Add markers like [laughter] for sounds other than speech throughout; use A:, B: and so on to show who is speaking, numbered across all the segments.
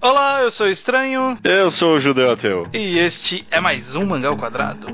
A: Olá, eu sou o Estranho.
B: Eu sou o Judeu Ateu.
A: E este é mais um Mangá ao Quadrado.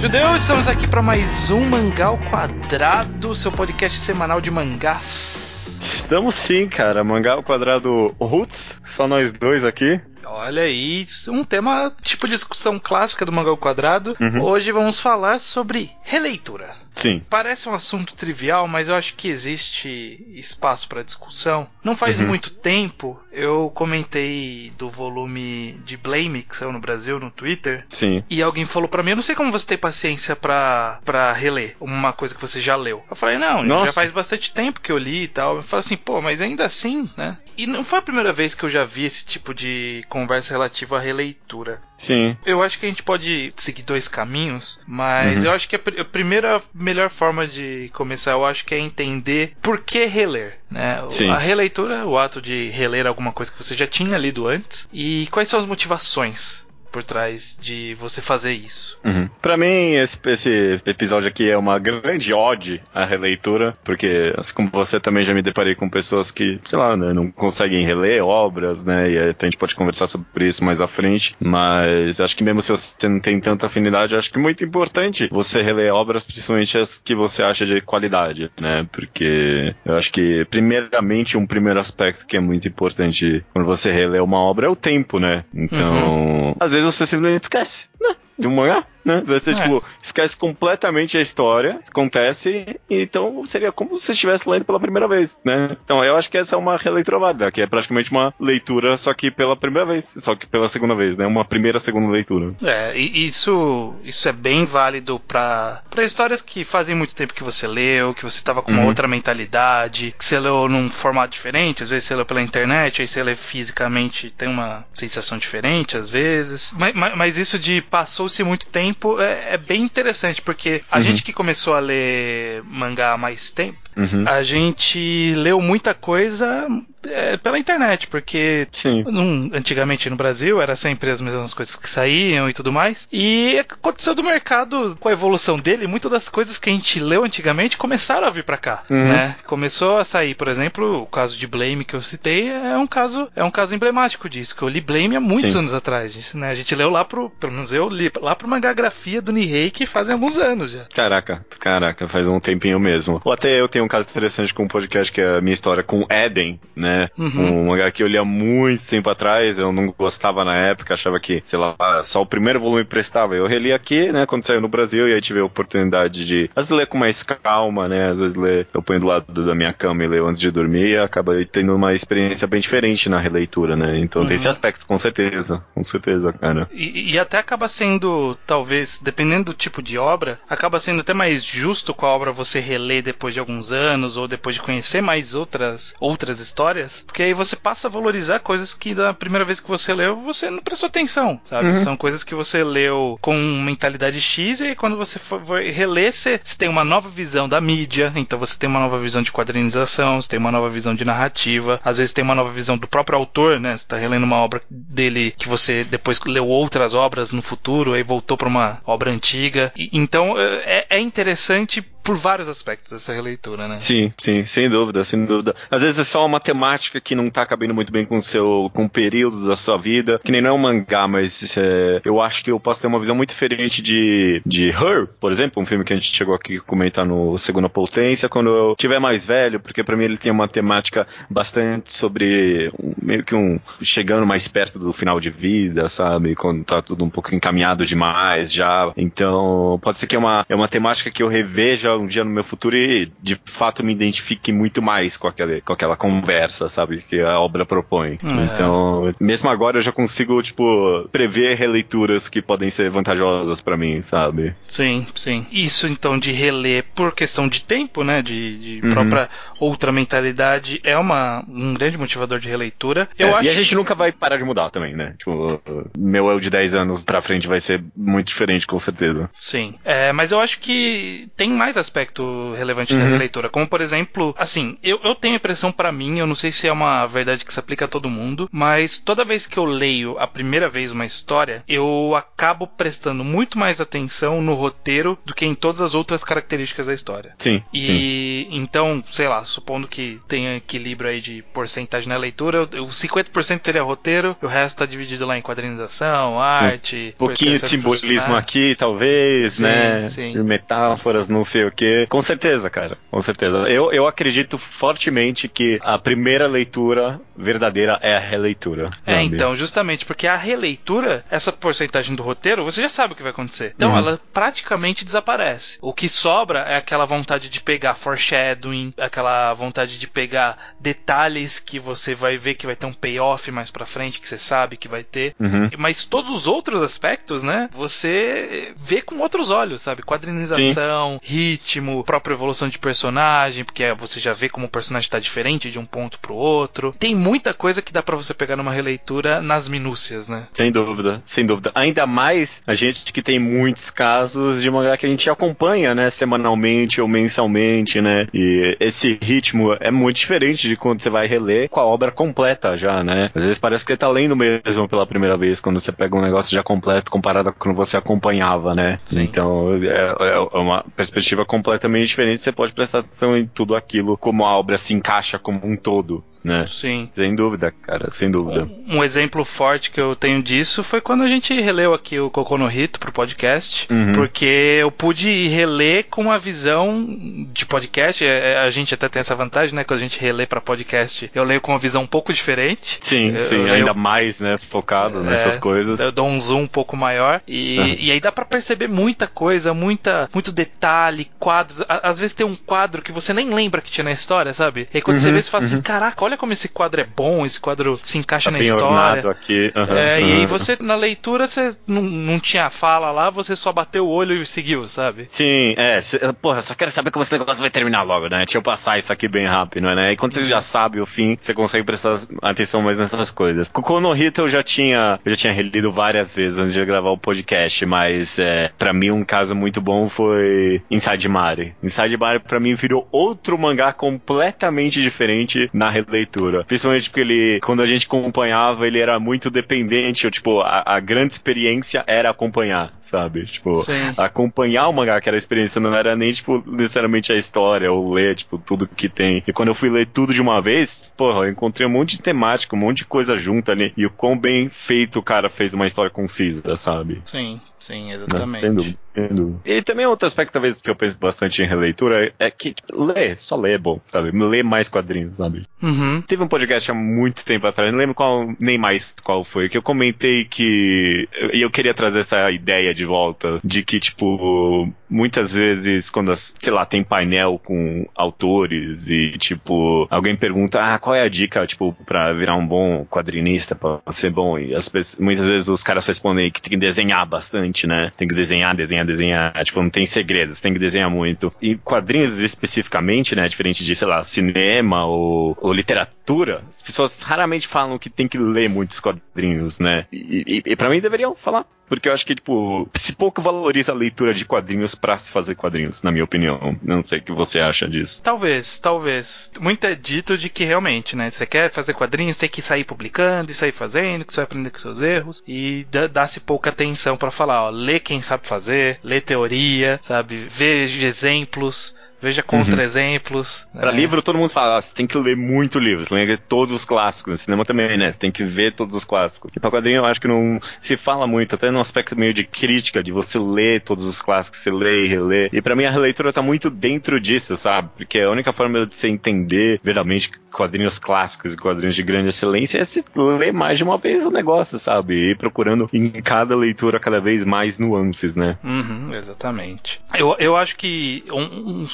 A: Judeu, estamos aqui para mais um Mangá ao Quadrado, seu podcast semanal de mangás.
B: Estamos sim, cara. Mangá ao quadrado Roots, só nós dois aqui.
A: Olha aí, um tema tipo discussão clássica do Mangá ao Quadrado.
B: Uhum.
A: Hoje vamos falar sobre releitura.
B: Sim.
A: Parece um assunto trivial, mas eu acho que existe espaço para discussão. Não faz
B: Uhum.
A: muito tempo eu comentei do volume de Blame que saiu no Brasil no Twitter.
B: Sim.
A: E alguém falou pra mim, eu não sei como você tem paciência pra reler uma coisa que você já leu. Eu falei, não, já
B: Nossa.
A: faz bastante tempo que eu li e tal. Eu falei assim, pô, mas ainda assim, né? E não foi a primeira vez que eu já vi esse tipo de conversa relativa à releitura.
B: Sim.
A: Eu acho que a gente pode seguir dois caminhos, mas
B: Uhum.
A: eu acho que a, pr- a primeira melhor forma de começar, eu acho que é entender por que reler, né?
B: Sim.
A: A releitura, o ato de reler alguma coisa que você já tinha lido antes e quais são as motivações por trás de você fazer isso.
B: Uhum. Pra mim, esse, esse episódio aqui é uma grande ode à releitura, porque, assim como você, também já me deparei com pessoas que, sei lá, né, não conseguem reler obras, né, e a gente pode conversar sobre isso mais à frente, mas acho que mesmo se você não tem tanta afinidade, acho que é muito importante você reler obras, principalmente as que você acha de qualidade, né, porque eu acho que, primeiramente, um primeiro aspecto que é muito importante quando você relê uma obra é o tempo, né, então, às vezes você simplesmente esquece, né, de um mangá, né? Vezes você,
A: É.
B: tipo, esquece completamente a história, acontece, então seria como se você estivesse lendo pela primeira vez, né? Então eu acho que essa é uma releitura válida, que é praticamente uma leitura, só que pela primeira vez, só que pela segunda vez, né? Uma primeira, segunda leitura.
A: É, e isso, isso é bem válido pra pra histórias que fazem muito tempo que você leu, que você tava com uma
B: Uhum.
A: outra mentalidade, que você leu num formato diferente, às vezes você leu pela internet, aí você lê fisicamente, tem uma sensação diferente às vezes. Mas, mas- mas isso de passou-se muito tempo é, é bem interessante, porque a
B: Uhum.
A: gente que começou a ler mangá há mais tempo,
B: Uhum.
A: a gente leu muita coisa é, pela internet, porque num- antigamente no Brasil era sempre as mesmas coisas que saíam e tudo mais. E aconteceu do mercado com a evolução dele, muitas das coisas que a gente leu antigamente começaram a vir pra cá,
B: Uhum.
A: né? Começou a sair, por exemplo, o caso de Blame que eu citei é um caso é um caso emblemático disso, que eu li Blame há muitos
B: Sim.
A: anos atrás, gente, né? A gente leu lá pro, pelo menos eu li lá pro mangagrafia do Nihei que fazem alguns anos já.
B: Caraca, caraca, faz um tempinho mesmo. Ou até eu tenho um caso interessante com um podcast que é a minha história com Eden, né?
A: Uhum.
B: Um mangá que eu li há muito tempo atrás, eu não gostava na época, achava que, sei lá, só o primeiro volume prestava. Eu reli aqui, né, quando saiu no Brasil, e aí tive a oportunidade de, às vezes, ler com mais calma, né? Às vezes ler, eu ponho do lado da minha cama e leio antes de dormir, e acaba tendo uma experiência bem diferente na releitura, né? Então tem
A: Uhum.
B: esse aspecto, com certeza, com certeza, cara.
A: E, e até acaba sendo, talvez, dependendo do tipo de obra, acaba sendo até mais justo com a obra você reler depois de alguns anos ou depois de conhecer mais outras outras histórias, porque aí você passa a valorizar coisas que da primeira vez que você leu você não prestou atenção, sabe?
B: Uhum.
A: São coisas que você leu com mentalidade X e aí quando você for reler, você, você tem uma nova visão da mídia, então você tem uma nova visão de quadrinização, você tem uma nova visão de narrativa, às vezes tem uma nova visão do próprio autor, né? Você tá relendo uma obra dele que você depois leu outras obras no futuro, aí voltou para uma obra antiga. E- então é, é interessante por vários aspectos essa releitura, né?
B: Sim, sim, sem dúvida, sem dúvida. Às vezes é só uma temática que não tá cabendo muito bem com o seu, com o período da sua vida, que nem não é um mangá, mas é, eu acho que eu posso ter uma visão muito diferente de, de Her, por exemplo, um filme que a gente chegou aqui a comentar no Segunda Potência, quando eu tiver mais velho, porque pra mim ele tem uma temática bastante sobre um- meio que um chegando mais perto do final de vida, sabe? Quando tá tudo um pouco encaminhado demais já. Então, pode ser que é uma, é uma temática que eu reveja um dia no meu futuro e de fato me identifique muito mais com aquela, com aquela conversa, sabe? Que a obra propõe.
A: É.
B: Então, mesmo agora eu já consigo, tipo, prever releituras que podem ser vantajosas pra mim, sabe?
A: Sim, sim. Isso então de reler por questão de tempo, né? De, de
B: Uhum.
A: própria outra mentalidade é uma, um grande motivador de releitura. Eu
B: É,
A: acho
B: E a gente nunca vai parar de mudar também, né? Tipo, meu eu de 10 anos pra frente vai ser muito diferente, com certeza.
A: Sim. É, mas eu acho que tem mais aspecto relevante uhum. da releitura. Como, por exemplo, assim, eu, eu tenho a impressão para mim, eu não sei se é uma verdade que se aplica a todo mundo, mas toda vez que eu leio a primeira vez uma história, eu acabo prestando muito mais atenção no roteiro do que em todas as outras características da história.
B: Sim.
A: E sim. então, sei lá, supondo que tenha equilíbrio aí de porcentagem na leitura, o 50% seria roteiro, o resto tá dividido lá em quadrinização, arte.
B: Um pouquinho de simbolismo aqui, talvez, sim, né? Sim. Metáforas, não sei o que. Com certeza, cara. Com certeza. Eu, eu acredito fortemente que a primeira leitura verdadeira é a releitura.
A: É, sabe? então, justamente porque a releitura, essa porcentagem do roteiro, você já sabe o que vai acontecer. Então, uhum. ela praticamente desaparece. O que sobra é aquela vontade de pegar foreshadowing, aquela vontade de pegar detalhes que você vai ver que vai ter um payoff mais pra frente, que você sabe que vai ter.
B: Uhum.
A: Mas todos os outros aspectos, né, você vê com outros olhos, sabe? Quadrinização, Sim. ritmo, própria evolução de personagem, porque você já vê como o personagem tá diferente de um ponto pro outro. Tem muita coisa que dá para você pegar numa releitura nas minúcias, né?
B: Sem dúvida, sem dúvida. Ainda mais a gente que tem muitos casos de mangá que a gente acompanha, né, semanalmente ou mensalmente, né? E esse ritmo é muito diferente de quando você vai reler com a obra completa já, né? Às vezes parece que você tá lendo mesmo pela primeira vez quando você pega um negócio já completo comparado com quando você acompanhava, né? Sim. Então é, é uma perspectiva completamente diferente. Você pode prestar atenção em tudo aquilo, como a obra se encaixa como um todo né?
A: Sim.
B: Sem dúvida, cara, sem dúvida.
A: Um, um, exemplo forte que eu tenho disso foi quando a gente releu aqui o Coco no Hito pro podcast, uhum. porque eu pude reler com uma visão de podcast, é, é, a gente até tem essa vantagem, né, quando a gente relê para podcast, eu leio com uma visão um pouco diferente.
B: Sim, eu, sim, eu ainda mais, né, focado é, nessas coisas.
A: Eu dou um zoom um pouco maior e, uhum. e aí dá para perceber muita coisa, muita, muito detalhe, quadros, às vezes tem um quadro que você nem lembra que tinha na história, sabe? E aí quando uhum, você vê, você fala assim, uhum. caraca, olha como esse quadro é bom, esse quadro se encaixa tá na história.
B: Aqui. Uhum,
A: é, uhum. E aí você, na leitura, você não, não tinha fala lá, você só bateu o olho e seguiu, sabe?
B: Sim, é. Se, porra, só quero saber como esse negócio vai terminar logo, né? Deixa eu passar isso aqui bem rápido, né? E quando você já sabe o fim, você consegue prestar atenção mais nessas coisas. No Hito eu já tinha, eu já tinha relido várias vezes antes de gravar o podcast, mas é, para mim um caso muito bom foi Inside Mari. Inside Mari para mim virou outro mangá completamente diferente na releitura. Principalmente porque ele, quando a gente acompanhava, ele era muito dependente, ou, tipo, a, a grande experiência era acompanhar, sabe? Tipo, Sim. acompanhar o mangá, que era a experiência, não era nem, tipo, necessariamente a história, ou ler, tipo, tudo que tem. E quando eu fui ler tudo de uma vez, porra, eu encontrei um monte de temática, um monte de coisa junta ali, e o quão bem feito o cara fez uma história concisa, sabe?
A: Sim. Sim, exatamente. Não,
B: sem dúvida, sem dúvida. E também outro aspecto, talvez, que eu penso bastante em releitura é que tipo, ler, só ler é bom, sabe? Ler mais quadrinhos, sabe?
A: Uhum.
B: Teve um podcast há muito tempo atrás, não lembro qual, nem mais qual foi, que eu comentei que. E eu queria trazer essa ideia de volta, de que, tipo, muitas vezes, quando, sei lá, tem painel com autores e, tipo, alguém pergunta, ah, qual é a dica, tipo, pra virar um bom quadrinista, pra ser bom? E as pessoas, muitas vezes os caras respondem que tem que desenhar bastante, né? Tem que desenhar, desenhar, desenhar. Tipo, não tem segredos, tem que desenhar muito. E quadrinhos especificamente, né? Diferente de, sei lá, cinema ou, ou literatura, as pessoas raramente falam que tem que ler muitos quadrinhos, né? E, e, e para mim deveriam falar porque eu acho que, tipo, se pouco valoriza a leitura de quadrinhos para se fazer quadrinhos, na minha opinião. Não sei o que você acha disso.
A: Talvez, talvez. Muito é dito de que realmente, né? Você quer fazer quadrinhos, tem que sair publicando e sair fazendo, que você vai aprender com seus erros. E dá-se pouca atenção para falar, ó, lê quem sabe fazer, lê teoria, sabe? Veja exemplos. Veja contra-exemplos.
B: Uhum. Pra
A: é.
B: livro, todo mundo fala, ah, você tem que ler muito livro, você tem que ler todos os clássicos. No cinema também, né? Você tem que ver todos os clássicos. E pra quadrinho eu acho que não se fala muito, até no aspecto meio de crítica, de você ler todos os clássicos, você lê e relê. E pra mim a releitura tá muito dentro disso, sabe? Porque a única forma de você entender verdadeiramente quadrinhos clássicos e quadrinhos de grande excelência é se ler mais de uma vez o negócio, sabe? E ir procurando em cada leitura cada vez mais nuances, né?
A: Uhum, exatamente. Eu, eu acho que um, um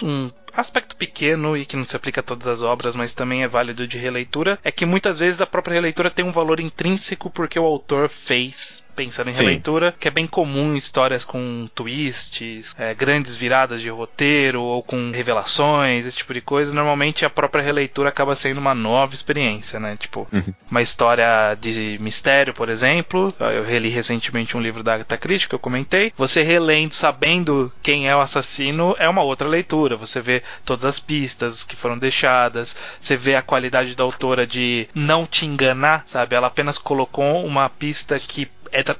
A: aspecto pequeno e que não se aplica a todas as obras, mas também é válido de releitura, é que muitas vezes a própria releitura tem um valor intrínseco porque o autor fez pensando em releitura, Sim. que é bem comum em histórias com twists, é, grandes viradas de roteiro ou com revelações, esse tipo de coisa. Normalmente a própria releitura acaba sendo uma nova experiência, né? Tipo, uhum. uma história de mistério, por exemplo. Eu reli recentemente um livro da Agatha Christie que eu comentei. Você relendo, sabendo quem é o assassino, é uma outra leitura. Você vê todas as pistas que foram deixadas, você vê a qualidade da autora de não te enganar, sabe? Ela apenas colocou uma pista que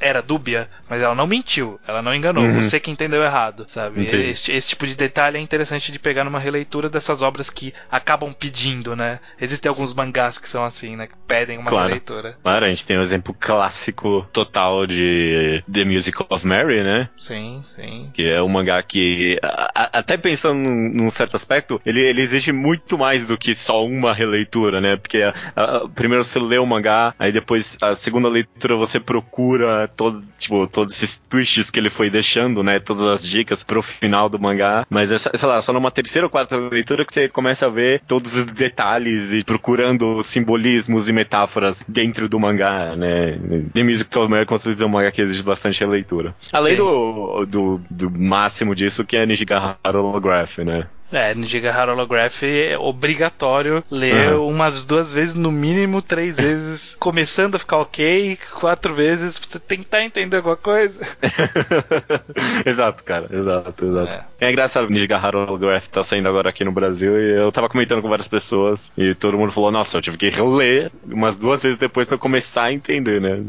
A: era dúbia, mas ela não mentiu, ela não enganou. Uhum. Você que entendeu errado, sabe? Esse, esse, tipo de detalhe é interessante de pegar numa releitura dessas obras que acabam pedindo, né? Existem alguns mangás que são assim, né? Que pedem uma
B: claro.
A: releitura.
B: Claro, a gente tem um exemplo clássico total de The Music of Mary, né?
A: Sim, sim.
B: Que é um mangá que, a, até pensando num, num, certo aspecto, ele, ele exige muito mais do que só uma releitura, né? Porque a, a, primeiro você lê o mangá, aí depois a segunda leitura você procura todo, tipo, todos esses twists que ele foi deixando, né? Todas as dicas pro final do mangá. Mas é, sei lá, só numa terceira ou quarta leitura que você começa a ver todos os detalhes e procurando simbolismos e metáforas dentro do mangá, né? The Musical certeza, é um mangá que exige bastante releitura. Além do, do, do, máximo disso, que é Nijigahara Holograph, né?
A: É, Nijigahara Holograph é obrigatório ler uhum. umas duas vezes, no mínimo três vezes, [laughs] começando a ficar ok, quatro vezes, pra você tentar entender alguma coisa. [laughs]
B: exato, cara, exato, exato. É, é engraçado, Nijigahara Holograph tá saindo agora aqui no Brasil e eu tava comentando com várias pessoas e todo mundo falou, nossa, eu tive que reler umas duas vezes depois para começar a entender, né?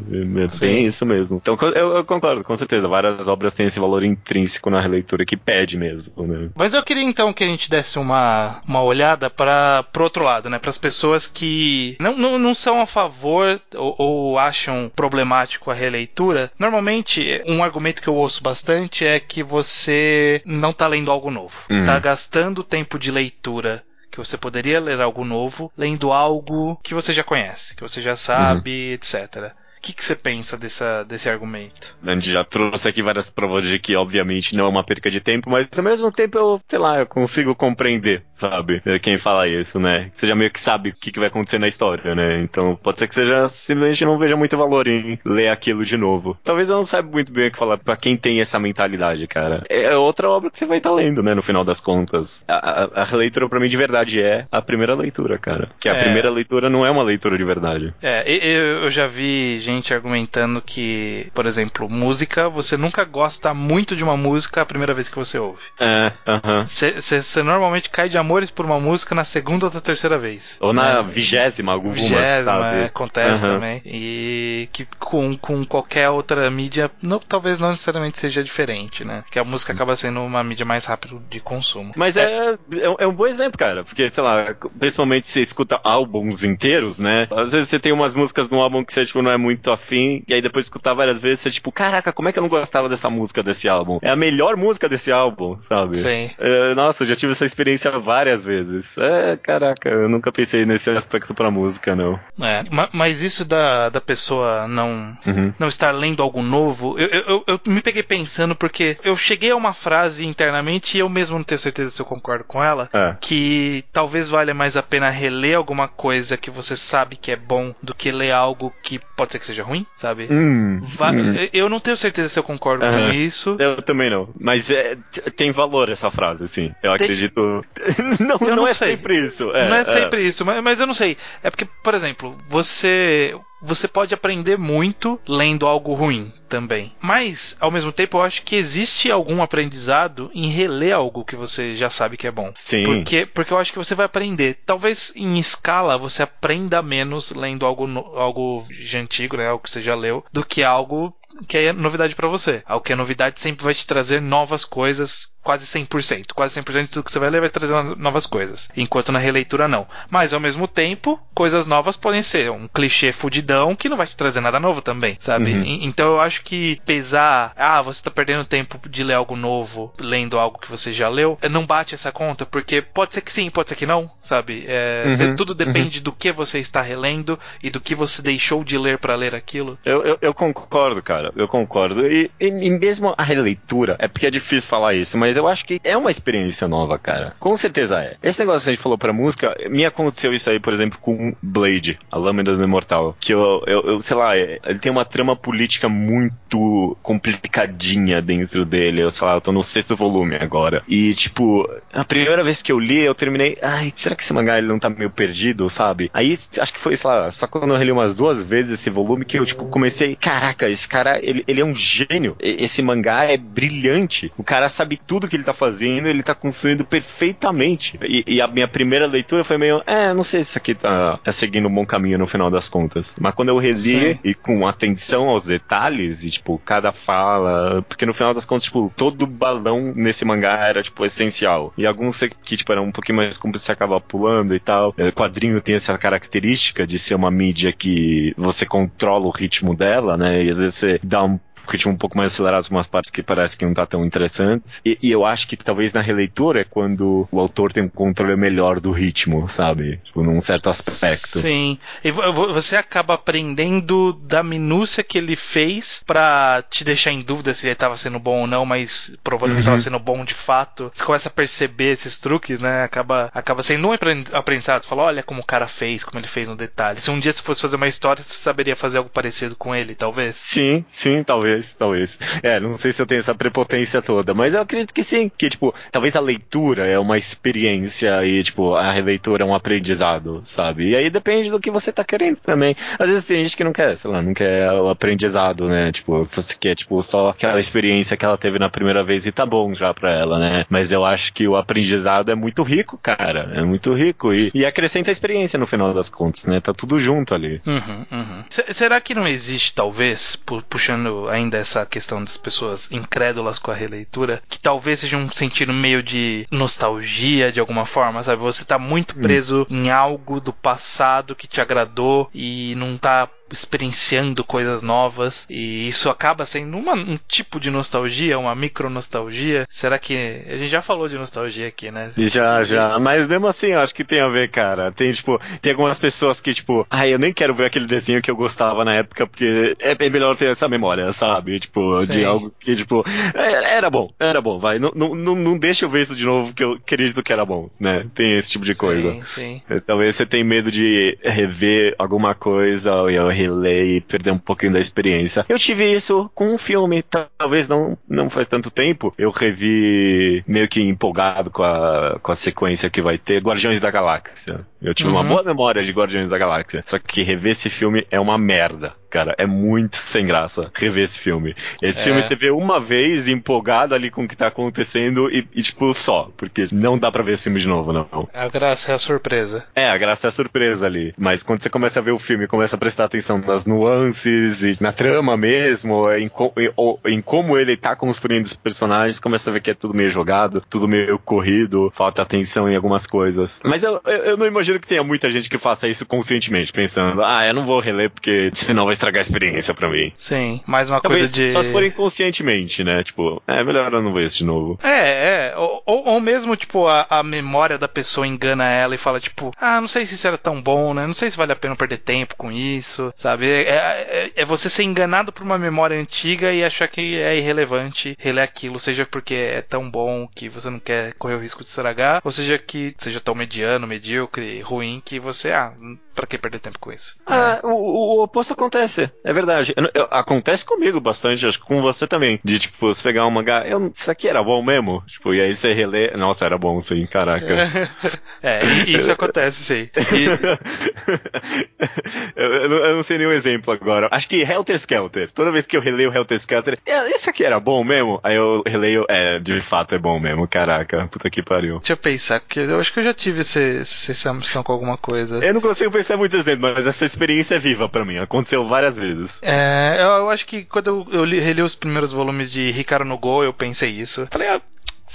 B: É bem isso mesmo. Então eu, eu, concordo, com certeza, várias obras têm esse valor intrínseco na releitura que pede mesmo, né?
A: Mas eu queria então que a gente desse uma, uma olhada para pro outro lado, né? Para as pessoas que não, não, não são a favor ou, ou, acham problemático a releitura. Normalmente, um argumento que eu ouço bastante é que você não está lendo algo novo. Uhum. Está gastando tempo de leitura que você poderia ler algo novo, lendo algo que você já conhece, que você já sabe, uhum. etc que, que você pensa dessa, desse argumento?
B: A gente já trouxe aqui várias provas de que, obviamente, não é uma perca de tempo, mas ao mesmo tempo eu, sei lá, eu consigo compreender, sabe? Quem fala isso, né? Você já meio que sabe o que, que vai acontecer na história, né? Então pode ser que seja simplesmente não veja muito valor em ler aquilo de novo. Talvez eu não saiba muito bem o que falar pra quem tem essa mentalidade, cara. É outra obra que você vai estar tá lendo, né? No final das contas. A, a, a releitura pra mim de verdade é a primeira leitura, cara. Que a é. primeira leitura não é uma leitura de verdade.
A: É, eu, eu já vi gente gente argumentando que, por exemplo, música, você nunca gosta muito de uma música a primeira vez que você ouve.
B: É, aham.
A: Você normalmente cai de amores por uma música na segunda ou na terceira vez.
B: Ou na é. vigésima, algumas, vigésima, sabe? É,
A: acontece também. E que com, com qualquer outra mídia, não, talvez não necessariamente seja diferente, né? Que a música acaba sendo uma mídia mais rápida de consumo.
B: Mas é, é, é um bom exemplo, cara. Porque, sei lá, principalmente se você escuta álbuns inteiros, né? Às vezes você tem umas músicas no álbum que você, tipo, não é muito muito afim, e aí depois de escutar várias vezes, você tipo, caraca, como é que eu não gostava dessa música desse álbum? É a melhor música desse álbum, sabe?
A: Sim.
B: É, nossa, já tive essa experiência várias vezes. É, caraca, eu nunca pensei nesse aspecto pra música, não.
A: É, mas isso da, da pessoa não, uhum. não estar lendo algo novo, eu, eu, eu me peguei pensando porque eu cheguei a uma frase internamente e eu mesmo não tenho certeza se eu concordo com ela, é. que talvez valha mais a pena reler alguma coisa que você sabe que é bom do que ler algo que pode ser que seja seja ruim, sabe?
B: Hum,
A: Va hum. Eu não tenho certeza se eu concordo com isso.
B: Eu também não. Mas é, tem valor essa frase, sim. Eu tem... acredito. [laughs] não,
A: eu
B: não, não, é sei. sempre isso.
A: É, não é, é. sempre isso, mas, mas eu não sei. É porque, por exemplo, você você pode aprender muito lendo algo ruim também. Mas, ao mesmo tempo, eu acho que existe algum aprendizado em reler algo que você já sabe que é bom.
B: Sim.
A: Porque, porque eu acho que você vai aprender. Talvez em escala você aprenda menos lendo algo, algo de antigo, né? Algo que você já leu, do que algo que é novidade para você. Algo que é novidade sempre vai te trazer novas coisas, quase 100%. Quase 100% de tudo que você vai ler vai trazer novas coisas. Enquanto na releitura não. Mas ao mesmo tempo, coisas novas podem ser um clichê fudidão que não vai te trazer nada novo também, sabe? Uhum. Então eu acho que pesar, ah, você tá perdendo tempo de ler algo novo, lendo algo que você já leu, não bate essa conta, porque pode ser que sim, pode ser que não, sabe? É, uhum. de, tudo depende uhum. do que você está relendo e do que você deixou de ler para ler aquilo.
B: Eu, eu, eu concordo, cara cara, eu concordo. E, e, e, mesmo a releitura, é porque é difícil falar isso, mas mas eu acho que é uma experiência nova, cara. Com certeza é. Esse negócio que a gente falou pra música, me aconteceu isso aí, por exemplo, com Blade, a Lâmina do Imortal. Que eu, eu, eu sei lá, ele tem uma trama política muito complicadinha dentro dele. Eu sei lá, eu tô no sexto volume agora. E, tipo, a primeira vez que eu li, eu terminei. Ai, será que esse mangá ele não tá meio perdido, sabe? Aí acho que foi, sei lá, só quando eu reli umas duas vezes esse volume que eu, tipo, comecei. Caraca, esse cara, ele, ele é um gênio. Esse mangá é brilhante. O cara sabe tudo que ele tá fazendo, ele tá construindo perfeitamente. E, e a minha primeira leitura foi meio. É, não sei se isso aqui tá, tá seguindo um bom caminho no final das contas. Mas quando eu reli Sim. e com atenção aos detalhes, e, tipo, cada fala. Porque no final das contas, tipo, todo balão nesse mangá era, tipo, essencial. E alguns que, tipo, eram um pouquinho mais como você acaba pulando e tal. O é, quadrinho tem essa característica de ser uma mídia que você controla o ritmo dela, né? E às vezes você dá um ritmo um pouco mais acelerado, umas partes que parece que não tá tão interessantes. E, e, eu acho que talvez na releitura é quando o autor tem um controle melhor do ritmo, sabe? Tipo, num certo aspecto.
A: Sim. E você acaba aprendendo da minúcia que ele fez para te deixar em dúvida se ele tava sendo bom ou não, mas provando uhum. que tava sendo bom de fato. Você começa a perceber esses truques, né? Acaba, acaba sendo um aprendizado. Você fala, olha como o cara fez, como ele fez no detalhe. Se um dia você fosse fazer uma história, você saberia fazer algo parecido com ele, talvez?
B: Sim, sim, talvez talvez. É, não sei se eu tenho essa prepotência toda, mas eu acredito que sim, que, tipo, talvez a leitura é uma experiência e, tipo, a releitura é um aprendizado, sabe? E aí depende do que você tá querendo também. Às vezes tem gente que não quer, sei lá, não quer o aprendizado, né? Tipo, só se quer, tipo, só aquela experiência que ela teve na primeira vez e tá bom já pra ela, né? Mas eu acho que o aprendizado é muito rico, cara. É muito rico e, e acrescenta a experiência no final das contas, né? Tá tudo junto ali.
A: Uhum, uhum. Será que não existe, talvez, puxando ainda ainda essa questão das pessoas incrédulas com a releitura, que talvez seja um sentido meio de nostalgia de alguma forma, sabe? Você tá muito hum. preso hum. em algo do passado que te agradou e não tá experienciando coisas novas e isso acaba sendo uma, um tipo de nostalgia, uma micro nostalgia. Será que a gente já falou de nostalgia aqui, né?
B: Já, já, mas mesmo assim, eu acho que tem a ver, cara. Tem tipo, tem algumas pessoas que tipo, ai, eu nem quero ver aquele desenho que eu gostava na época porque é bem melhor ter essa memória, sabe? Tipo, Sim. de algo que tipo, é, era bom, era bom, vai. Não, não, não deixa eu ver isso de novo que eu acredito que era bom, né? Tem esse tipo de coisa. Sim, sim. Talvez você tenha medo de rever alguma coisa e reler e perder um pouquinho da experiência. Eu tive isso com um filme, talvez não, não faz tanto tempo. Eu revi meio que empolgado com a, com a sequência que vai ter Guardiões da Galáxia. Eu tive uhum. uma boa memória de Guardiões da Galáxia. Só que rever esse filme é uma merda cara. É muito sem graça rever esse filme. Esse é. filme você vê uma vez empolgado ali com o que tá acontecendo e, e, tipo, só. Porque não dá pra ver esse filme de novo, não.
A: A graça é a surpresa.
B: É, a graça é a surpresa ali. Mas quando você começa a ver o filme, começa a prestar atenção nas nuances e na trama mesmo, em, em, em como ele tá construindo os personagens, começa a ver que é tudo meio jogado, tudo meio corrido, falta atenção em algumas coisas. Mas eu, eu, eu não imagino que tenha muita gente que faça isso conscientemente, pensando, ah, eu não vou reler porque senão vai estragar a experiência pra mim.
A: Sim, mais uma Talvez coisa de.
B: Só se for inconscientemente, né? Tipo, é melhor eu não ver isso de novo.
A: É, é. Ou, ou mesmo, tipo, a, a memória da pessoa engana ela e fala, tipo, ah, não sei se isso era tão bom, né? Não sei se vale a pena perder tempo com isso, sabe? É, é, é você ser enganado por uma memória antiga e achar que é irrelevante reler aquilo, seja porque é tão bom que você não quer correr o risco de estragar, ou seja que seja tão mediano, medíocre, ruim que você, ah, pra que perder tempo com isso?
B: Ah, é. o, o, oposto acontece. É verdade. Eu, eu, acontece comigo bastante, acho que com você também. De, tipo, você pegar um mangá, eu, isso aqui era bom mesmo? Tipo, e aí você relê. Nossa, era bom sim, caraca.
A: é, [laughs] isso [laughs] acontece sim. E... [laughs]
B: eu, eu, não, sei nenhum exemplo agora. Acho que Helter Skelter. Toda vez que eu releio Helter Skelter, isso aqui era bom mesmo? Aí eu releio, é, de fato é bom mesmo, caraca. Puta que pariu.
A: Deixa eu pensar, porque eu acho que eu já tive essa sensação com alguma coisa.
B: Eu não consigo pensar muitos exemplos, mas essa experiência é viva para mim. Aconteceu várias vezes.
A: É, eu, eu acho que quando eu, eu li, reli os primeiros volumes de Ricardo no Go, eu pensei isso. Falei, ah,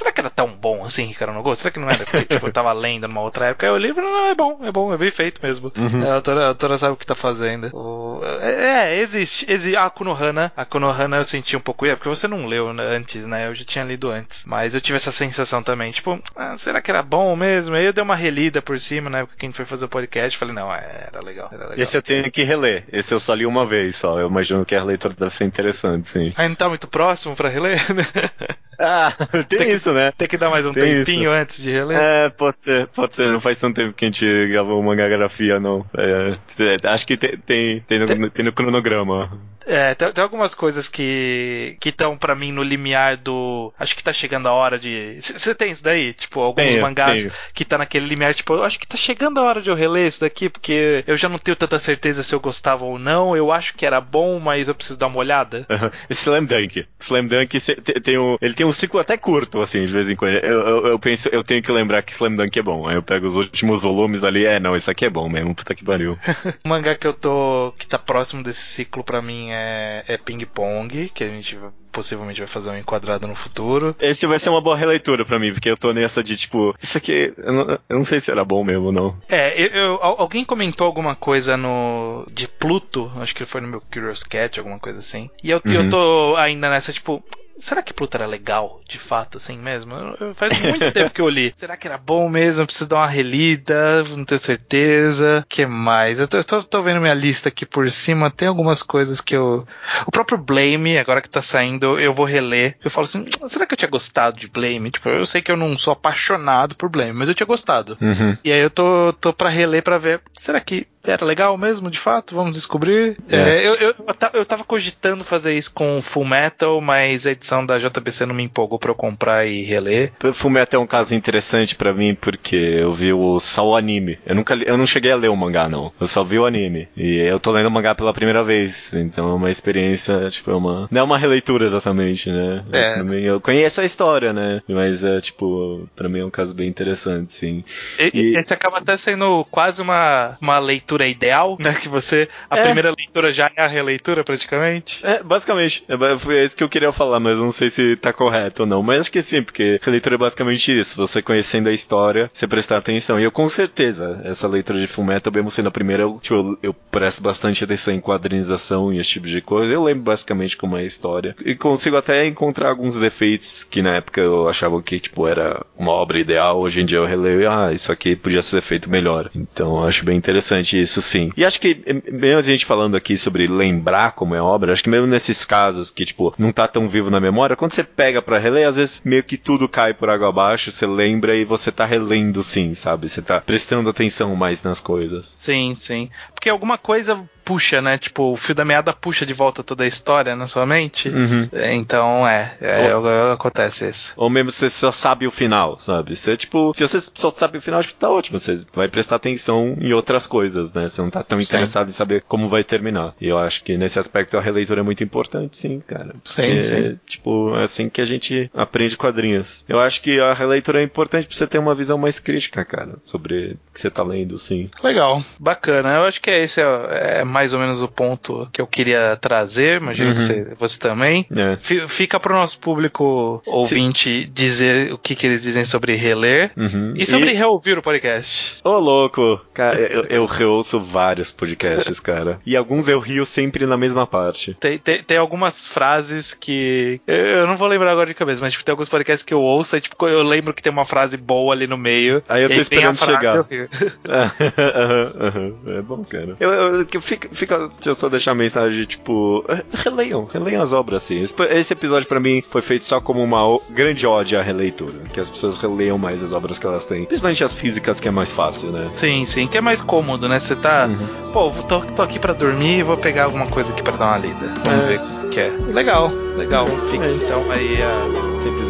A: será que era tão bom assim, Ricardo no Go? Será que não era? Porque, tipo, eu tava lendo numa outra época. Aí eu li e falei, não, é bom, é bom, é bem feito mesmo. Uhum. A, autora, a autora sabe o que tá fazendo. O, é, é, existe. existe a Konohana. A Konohana eu senti um pouco, é porque você não leu antes, né? Eu já tinha lido antes. Mas eu tive essa sensação também, tipo, ah, será que era bom mesmo? Aí eu dei uma relida por cima, né? Porque quem foi fazer o podcast, falei, não, é, era legal, era legal.
B: Esse eu tenho que reler. Esse eu só li uma vez só. Eu imagino que a leitura deve ser interessante, sim.
A: Aí não tá muito próximo pra reler, né? [laughs]
B: Ah, [laughs] tem,
A: Tem que-
B: isso, né?
A: Tem que dar mais um
B: Tem
A: tempinho antes de reler.
B: É, pode ser, pode ser. Não faz tanto tempo que a gente gravou mangagrafia, não. É, é, acho que tem, tem, tem, no, tem no cronograma.
A: É, tem, tem algumas coisas que que estão pra mim no limiar do. Acho que tá chegando a hora de. Você tem isso daí? Tipo, alguns
B: Tenho,
A: mangás
B: tenho.
A: que tá naquele limiar, tipo, eu acho que tá chegando a hora de eu reler isso daqui, porque eu já não tenho tanta certeza se eu gostava ou não. Eu acho que era bom, mas eu preciso dar uma olhada.
B: Aham. Slam Dunk. Slam Dunk tem um, ele tem um ciclo até curto, assim, de vez em quando. Eu, eu, eu penso, eu tenho que lembrar que Slam Dunk é bom. Aí eu pego os últimos volumes ali, é, não, isso aqui é bom mesmo, puta que pariu.
A: O [laughs] mangá que eu tô. que tá próximo desse ciclo pra mim é, é Ping Pong, que a gente possivelmente vai fazer um enquadrado no futuro.
B: Esse vai ser uma boa releitura pra mim, porque eu tô nessa de tipo, isso aqui, eu não, eu não sei se era bom mesmo ou não.
A: É, eu, eu- al- alguém comentou alguma coisa no de Pluto, acho que foi no meu Curious Cat, alguma coisa assim. E eu,
B: Uhum.
A: eu tô ainda nessa, tipo, será que Pluto era legal, de fato, assim mesmo? Eu- faz muito [laughs] tempo que eu li. Será que era bom mesmo? Eu preciso dar uma relida, não tenho certeza. que mais? Eu tô, eu tô- tô vendo minha lista aqui por cima, tem algumas coisas que eu. O próprio Blame, agora que tá saindo, eu vou reler. Eu falo assim, será que eu tinha gostado de Blame? Tipo, eu sei que eu não sou apaixonado por Blame, mas eu tinha gostado.
B: Uhum.
A: E aí eu tô, tô pra reler pra ver. Será que era legal mesmo, de fato? Vamos descobrir.
B: É.
A: É, eu, eu, eu ta- eu tava cogitando fazer isso com Full Metal, mas a edição da JBC não me empolgou pra eu comprar e reler.
B: Fullmetal é um caso interessante pra mim porque eu vi o, só o anime. Eu nunca eu não cheguei a ler o mangá não. Eu só vi o anime. E eu tô lendo o mangá pela primeira vez, então é uma experiência, tipo, é uma não é uma releitura exatamente, né?
A: É.
B: Pra mim, eu conheço a história, né? Mas é tipo, pra mim é um caso bem interessante, sim.
A: E,
B: E-
A: Esse acaba até sendo quase uma, uma leitura ideal, né? Que você. A
B: É.
A: primeira leitura já é a releitura, praticamente.
B: É, basicamente, é, isso que eu queria falar, mas não sei se tá correto ou não. Mas acho que sim, porque releitura é basicamente isso. Você conhecendo a história, você prestar atenção. E eu com certeza, essa leitura de Fullmetal, mesmo sendo a primeira, eu, tipo, eu, eu presto bastante atenção em quadrinização e esse tipo de coisa. Eu lembro basicamente como é a história. E consigo até encontrar alguns defeitos que na época eu achava que, tipo, era uma obra ideal. Hoje em dia eu releio e, ah, isso aqui podia ser feito melhor. Então eu acho bem interessante isso sim. E acho que, eh, mesmo a gente falando aqui sobre lembrar como é obra, acho que mesmo nesses casos que, tipo, não tá tão vivo na memória, quando você pega pra reler, às vezes meio que tudo cai por água abaixo, você lembra e você tá relendo sim, sabe? Você tá prestando atenção mais nas coisas.
A: Sim, sim. Porque alguma coisa puxa, né? Tipo, o fio da meada puxa de volta toda a história na sua mente.
B: Uhum.
A: É, Então, é, é, é, acontece isso.
B: Ou mesmo você só sabe o final, sabe? Você, tipo, se você só sabe o final, acho que tá ótimo. Você vai prestar atenção em outras coisas, né? Você não tá tão
A: Sim.
B: interessado em saber como vai terminar. E eu acho que nesse aspecto a releitura é muito importante, sim, cara.
A: Sim,
B: Porque,
A: sim.
B: tipo, é assim que a gente aprende quadrinhos. Eu acho que a releitura é importante pra você ter uma visão mais crítica, cara, sobre o que você tá lendo, sim.
A: Legal, bacana. Eu acho que esse é, é mais ou menos o ponto que eu queria trazer. Imagino
B: Uhum.
A: que você, você também.
B: É.
A: Fi- Fica pro nosso público ouvinte dizer o que, que eles dizem sobre reler.
B: Uhum.
A: E sobre reouvir o podcast.
B: Ô, louco! Cara, eu, eu reouço vários podcasts, [laughs] cara. E alguns eu rio sempre na mesma parte.
A: Tem, tem, tem algumas frases que. Eu, eu não vou lembrar agora de cabeça, mas tipo, tem alguns podcasts que eu ouço e tipo, eu lembro que tem uma frase boa ali no meio.
B: Aí eu tô
A: e
B: esperando
A: frase,
B: chegar.
A: eu rio. [laughs]
B: Aham, aham. é bom, cara. Eu, eu, que fica, fica, deixa eu só deixar a mensagem, tipo, eh, releiam, releiam as obras, assim. Esse, esse episódio pra mim foi feito só como uma grande ode à releitura. Que as pessoas releiam mais as obras que elas têm. Principalmente as físicas, que é mais fácil, né?
A: Sim, sim, que é mais cômodo, né? Você tá.
B: Uhum.
A: Pô, tô, tô aqui pra dormir e vou pegar alguma coisa aqui pra dar uma lida. Vamos
B: É.
A: ver o que é. Legal, legal. Fica
B: É
A: então aí a
B: Simples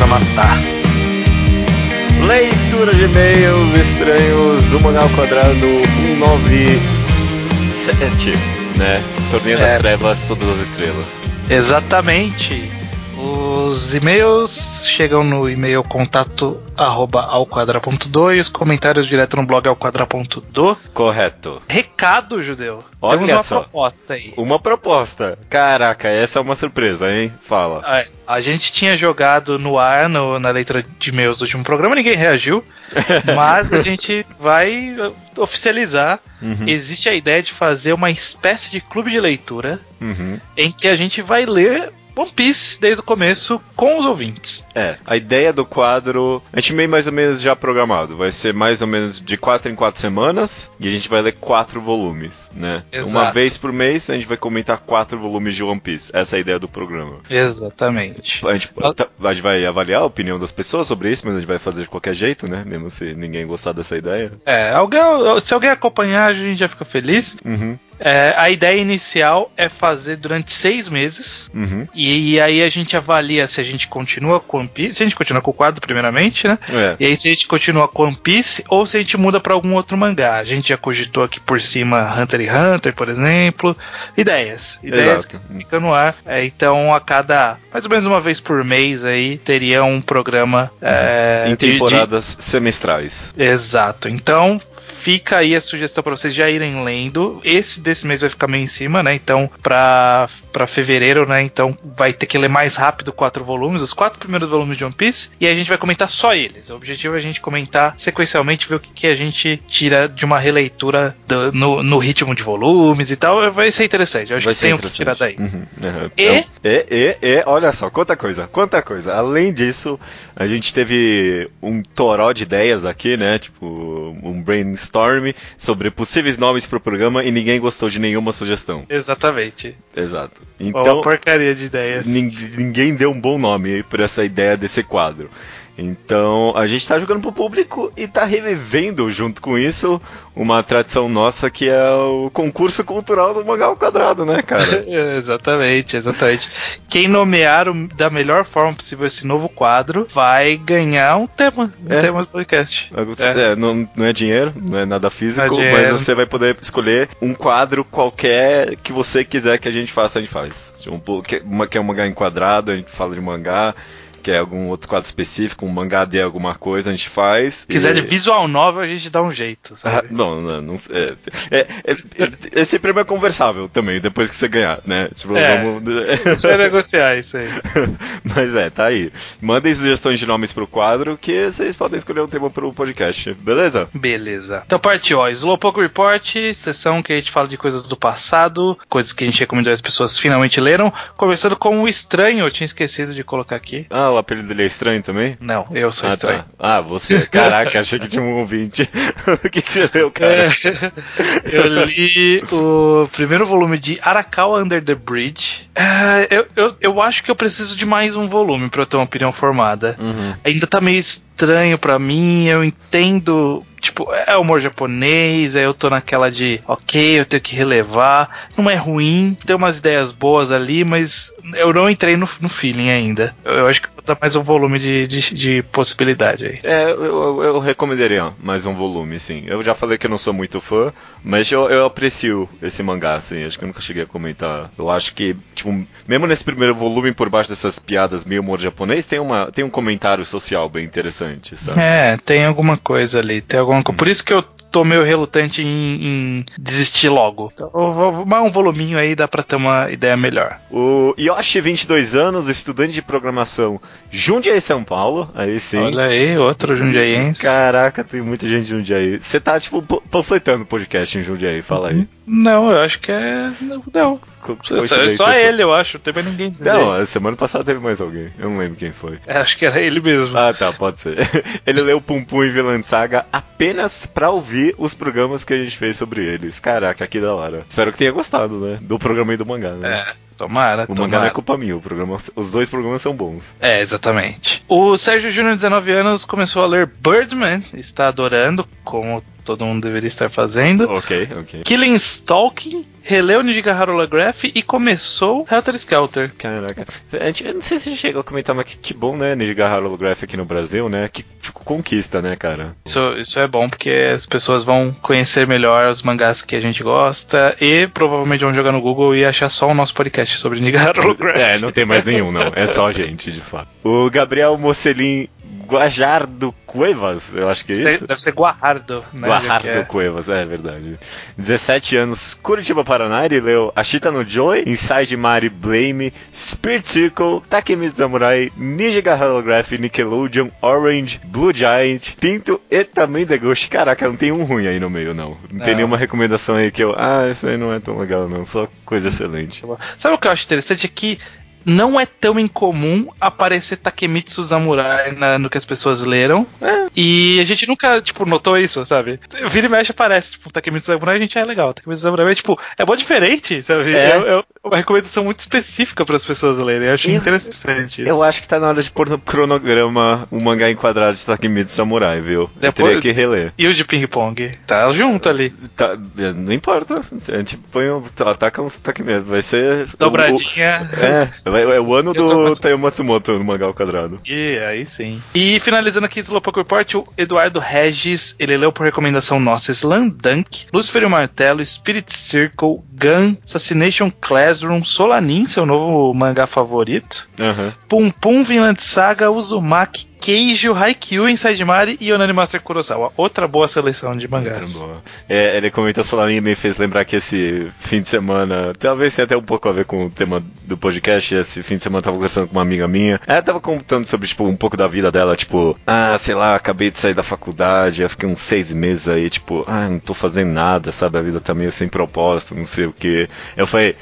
A: Bora matar.
B: Leitura de e-mails estranhos do ao Quadrado 197, né? Torneio
A: É.
B: das Trevas, todas as estrelas.
A: Exatamente. Os e-mails chegam no e-mail contato arroba alquadra.do e os comentários direto no blog alquadra.do.
B: Correto.
A: Recado, judeu.
B: Olha
A: Temos uma
B: só.
A: proposta aí.
B: Uma proposta. Caraca, essa é uma surpresa, hein? Fala.
A: É, A gente tinha jogado no ar no- na leitura de e-mails do último programa, ninguém reagiu, [laughs] mas a gente vai uh, oficializar.
B: Uhum.
A: Existe a ideia de fazer uma espécie de clube de leitura
B: Uhum.
A: em que a gente vai ler One Piece desde o começo com os ouvintes.
B: É, a ideia do quadro, a gente meio mais ou menos já programado, vai ser mais ou menos de quatro em quatro semanas e a gente vai ler quatro volumes, né?
A: Exato.
B: Uma vez por mês a gente vai comentar quatro volumes de One Piece. Essa é a ideia do programa.
A: Exatamente.
B: A gente,
A: Ah.
B: tá- a gente vai avaliar a opinião das pessoas sobre isso, mas a gente vai fazer de qualquer jeito, né? Mesmo se ninguém gostar dessa ideia.
A: É, alguém, se alguém acompanhar, a gente já fica feliz.
B: Uhum,
A: É, a ideia inicial é fazer durante seis meses.
B: uhum.
A: E, aí a gente avalia se a gente continua com One Piece. Se a gente continua com o quadro, primeiramente, né?
B: É.
A: E aí se a gente continua com One Piece ou se a gente muda pra algum outro mangá. A gente já cogitou aqui por cima Hunter x Hunter, por exemplo. Ideias. Ideias
B: Exato.
A: que ficam no ar. É, então a cada mais ou menos uma vez por mês aí teria um programa é,
B: em
A: de- de-
B: temporadas semestrais.
A: Exato. Então, fica aí a sugestão para vocês já irem lendo. Esse desse mês vai ficar meio em cima, né? Então, pra, pra fevereiro, né? Então, vai ter que ler mais rápido quatro volumes, os quatro primeiros volumes de One Piece. E a gente vai comentar só eles. O objetivo é a gente comentar sequencialmente, ver o que, que a gente tira de uma releitura do- no, no ritmo de volumes e tal. Vai ser interessante. Eu acho
B: Vai
A: que tem o que tirar daí.
B: Uhum, uhum.
A: E-
B: e, e, e, olha só, quanta coisa, quanta coisa. Além disso, a gente teve um toró de ideias aqui, né? Tipo, um brainstorm sobre possíveis nomes pro programa e ninguém gostou de nenhuma sugestão.
A: Exatamente.
B: Exato.
A: Então, uma porcaria de ideias.
B: nin- ninguém deu um bom nome pra essa ideia desse quadro. Então, a gente tá jogando pro público e tá revivendo junto com isso uma tradição nossa que é o concurso cultural do Mangá ao Quadrado, né, cara? [laughs]
A: exatamente, exatamente. Quem nomear o- da melhor forma possível esse novo quadro vai ganhar um tema, um
B: É.
A: tema do podcast.
B: É,
A: É.
B: não, não é dinheiro, não é nada físico,
A: é
B: mas você vai poder escolher um quadro qualquer que você quiser que a gente faça, a gente faz. Tipo, Um, po- que- uma, que é um mangá enquadrado, a gente fala de mangá. Quer algum outro quadro específico, um mangá de alguma coisa, a gente faz.
A: Se quiser de visual novel, a gente dá um jeito,
B: Ah,
A: sabe?
B: não, não, não é, é, é, é, esse prêmio é conversável também, depois que você ganhar, né? Tipo,
A: É.
B: vamos. [laughs]
A: Vai negociar isso aí. [laughs]
B: Mas é, tá aí. Mandem sugestões de nomes pro quadro que vocês podem escolher um tema pro podcast, beleza?
A: Beleza. Então partiu, ó. Slowpoke Report, sessão que a gente fala de coisas do passado, coisas que a gente recomendou as pessoas finalmente leram. Começando com o estranho, eu tinha esquecido de colocar aqui.
B: Ah, o apelido dele é estranho também?
A: Não, eu sou
B: ah,
A: estranho.
B: tá. Ah, você. [laughs] Caraca, achei que tinha um ouvinte. [laughs] o que, que você leu, cara?
A: É, eu li o primeiro volume de Arakawa Under the Bridge. É, eu, eu, eu acho que eu preciso de mais um volume pra eu ter uma opinião formada.
B: Uhum.
A: Ainda tá meio estranho pra mim, eu entendo. Tipo, é humor japonês, aí eu tô naquela de, ok, eu tenho que relevar. Não é ruim, tem umas ideias boas ali, mas eu não entrei no, no feeling ainda. Eu, eu acho que vou dar mais um volume de, de, de possibilidade aí.
B: É, eu, eu, eu recomendaria mais um volume, sim. Eu já falei que eu não sou muito fã, mas eu, eu aprecio esse mangá, assim. Acho que eu nunca cheguei a comentar. Eu acho que, tipo, mesmo nesse primeiro volume, por baixo dessas piadas meio humor japonês, tem, uma, tem um comentário social bem interessante, sabe?
A: É, tem alguma coisa ali, tem alguma coisa. Por isso que eu tô meio relutante em, em desistir logo. Então, vou- mais um voluminho aí dá pra ter uma ideia melhor.
B: O Yoshi, 22 anos, estudante de programação, Jundiaí, São Paulo. Aí sim.
A: Olha aí, outro jundiaiense.
B: Caraca, tem muita gente de Jundiaí. Você tá, tipo, pa- panfletando o podcast em Jundiaí, fala aí.
A: Não, eu acho que é. Não. Só, ele, eu acho. Mais ninguém.
B: Não, a semana passada teve mais alguém. Eu não lembro quem foi.
A: É, acho que era ele mesmo.
B: Ah, tá, pode ser. [laughs] Ele leu Pum Pum e Villain Saga apenas pra ouvir os programas que a gente fez sobre eles. Caraca, que da hora. Espero que tenha gostado, né? Do programa e do mangá, né?
A: É, tomara.
B: O mangá não é culpa minha, o programa, os dois programas são bons.
A: É, exatamente. O Sérgio Júnior, 19 anos, começou a ler Birdman, está adorando, como todo mundo deveria estar fazendo.
B: Ok, ok.
A: Killing Stalking, releu Nijigahara Holograph e começou Helter Skelter.
B: Caraca. A gente, eu não sei se a gente chegou a comentar, mas que, que bom, né? Nijigahara Holograph aqui no Brasil, né? Que tipo, conquista, né, cara?
A: Isso, isso é bom porque as pessoas vão conhecer melhor os mangás que a gente gosta e provavelmente vão jogar no Google e achar só o nosso podcast sobre Nijigahara Holograph. [laughs]
B: É, não tem mais nenhum, não. É só a gente, de fato. O Gabriel Mocelin Guajardo Cuevas, eu acho que é isso.
A: Deve ser Guajardo, né?
B: Guajardo
A: é.
B: Cuevas, é verdade. 17 anos, Curitiba, Paraná, ele leu Ashita no Joy, Inside Mari Blame, Spirit Circle, Takemitsu Samurai, Ninja Holograph, Nickelodeon, Orange, Blue Giant, Pinto e também The Ghost. Caraca, não tem um ruim aí no meio, não. Não, tem
A: Não.
B: nenhuma recomendação aí que eu. Ah, isso aí não é tão legal, não. Só coisa excelente.
A: Sabe o que eu acho interessante? É que não é tão incomum aparecer Takemitsu Samurai na- no que as pessoas leram.
B: É.
A: E a gente nunca, tipo, notou isso, sabe? Vira e mexe aparece, tipo, Takemitsu Samurai, a gente é legal. Takemitsu Samurai é, tipo, é bom diferente, sabe?
B: É.
A: É, é uma recomendação muito específica para as pessoas lerem. Eu acho
B: Eu-
A: interessante isso.
B: Eu acho que tá na hora de pôr no cronograma um mangá enquadrado de Takemitsu Samurai, viu? Eu
A: Depois-
B: teria que reler.
A: E o de ping-pong? Tá junto ali.
B: Tá, não importa. A gente põe um. Ataca uns Takemitsu. Vai ser. o-
A: Dobradinha.
B: o- é, vai- é o ano do Taiyo Matsumoto no mangá ao quadrado.
A: E aí sim. E finalizando aqui Slowpoke Report, o Eduardo Regis, ele leu por recomendação nossa Slandunk, Lucifer e o Martelo, Spirit Circle, Gun, Assassination Classroom, Solanin, seu novo mangá favorito,
B: Aham.
A: Pum Pum, Vinland Saga, Uzumaki, Keijo, Haikyuu, Inside Mari e Onani Master Kurosawa. Outra boa seleção de mangás.
B: boa. É, ele comentou Solanin e me fez lembrar que esse fim de semana, talvez tenha até um pouco a ver com o tema do podcast. Esse fim de semana eu tava conversando com uma amiga minha. Ela tava contando sobre, tipo, um pouco da vida dela, tipo, ah, sei lá, acabei de sair da faculdade, eu fiquei uns seis meses aí, tipo, ah, não tô fazendo nada, sabe? A vida tá meio sem propósito, não sei o que. Eu falei,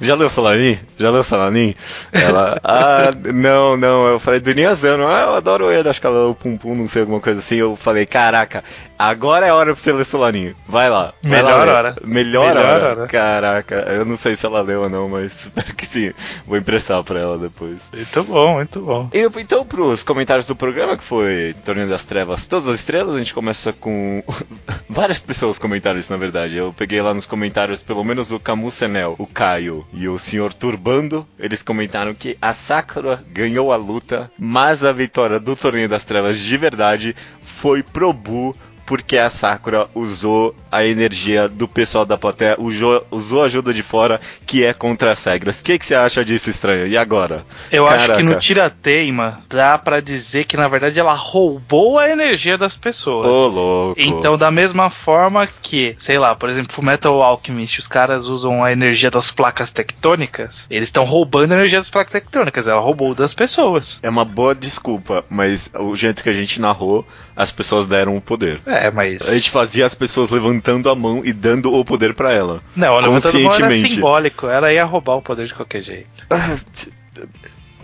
B: já leu Solanin? Já leu Solanin? Ela, ah, não, não. Eu falei, do Niazano, ah, eu adoro ele, acho que ela leu o Pum Pum, não sei, alguma coisa assim. Eu falei, caraca, agora é hora pra você ler Solanin. Vai lá. vai
A: Melhor
B: lá
A: hora.
B: Melhor,
A: Melhor
B: hora.
A: hora.
B: Caraca, eu não sei se ela leu ou não, mas [laughs] espero que sim. Vou emprestar pra ela depois.
A: Muito bom, muito bom.
B: E, então, pros comentários do programa, que foi Torneio das Trevas, todas as estrelas, a gente começa com. [laughs] Várias pessoas comentaram isso, na verdade. Eu peguei lá nos comentários, pelo menos o Camus Senel, o Caio e o Sr. Turbando, eles comentaram que a Sakura ganhou a luta, mas a vitória do Torneio das Trevas de verdade foi pro Bu. Porque a Sakura usou a energia do pessoal da plateia, usou, usou a ajuda de fora, que é contra as regras. O que, que você acha disso, estranho? E agora?
A: Eu acho que no
B: Caraca.
A: Tira-Teima dá pra dizer que na verdade ela roubou a energia das pessoas.
B: Ô, louco.
A: Então, da mesma forma que, sei lá, por exemplo, o Metal Alchemist, os caras usam a energia das placas tectônicas, eles estão roubando a energia das placas tectônicas, ela roubou das pessoas.
B: É uma boa desculpa, mas o jeito que a gente narrou, as pessoas deram o poder.
A: É, mas.
B: A gente fazia as pessoas levantando a mão e dando o poder pra ela.
A: Não, a levantando mão era simbólico, ela ia roubar o poder de qualquer jeito.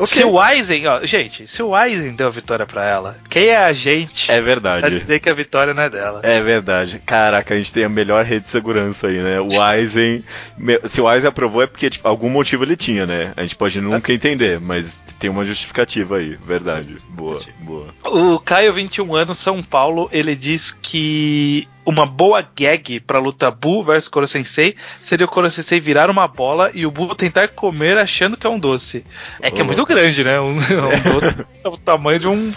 B: Ah,
A: Se o Aizen, ó, gente, se o Aizen deu a vitória pra ela, quem é a gente
B: É
A: pra
B: verdade.
A: dizer que a vitória não é dela?
B: É verdade. Caraca, a gente tem a melhor rede de segurança aí, né? O Aizen. me- Se o Aizen aprovou é porque tipo, algum motivo ele tinha, né? A gente pode nunca entender, mas tem uma justificativa aí. Verdade. Boa, boa.
A: O Caio, 21 anos, São Paulo, ele diz que uma boa gag pra luta Bu versus Koro Sensei seria o Koro Sensei virar uma bola e o Bu tentar comer achando que é um doce. É que é
B: Ô,
A: muito grande, né? Um, [laughs] um doce é o tamanho de um,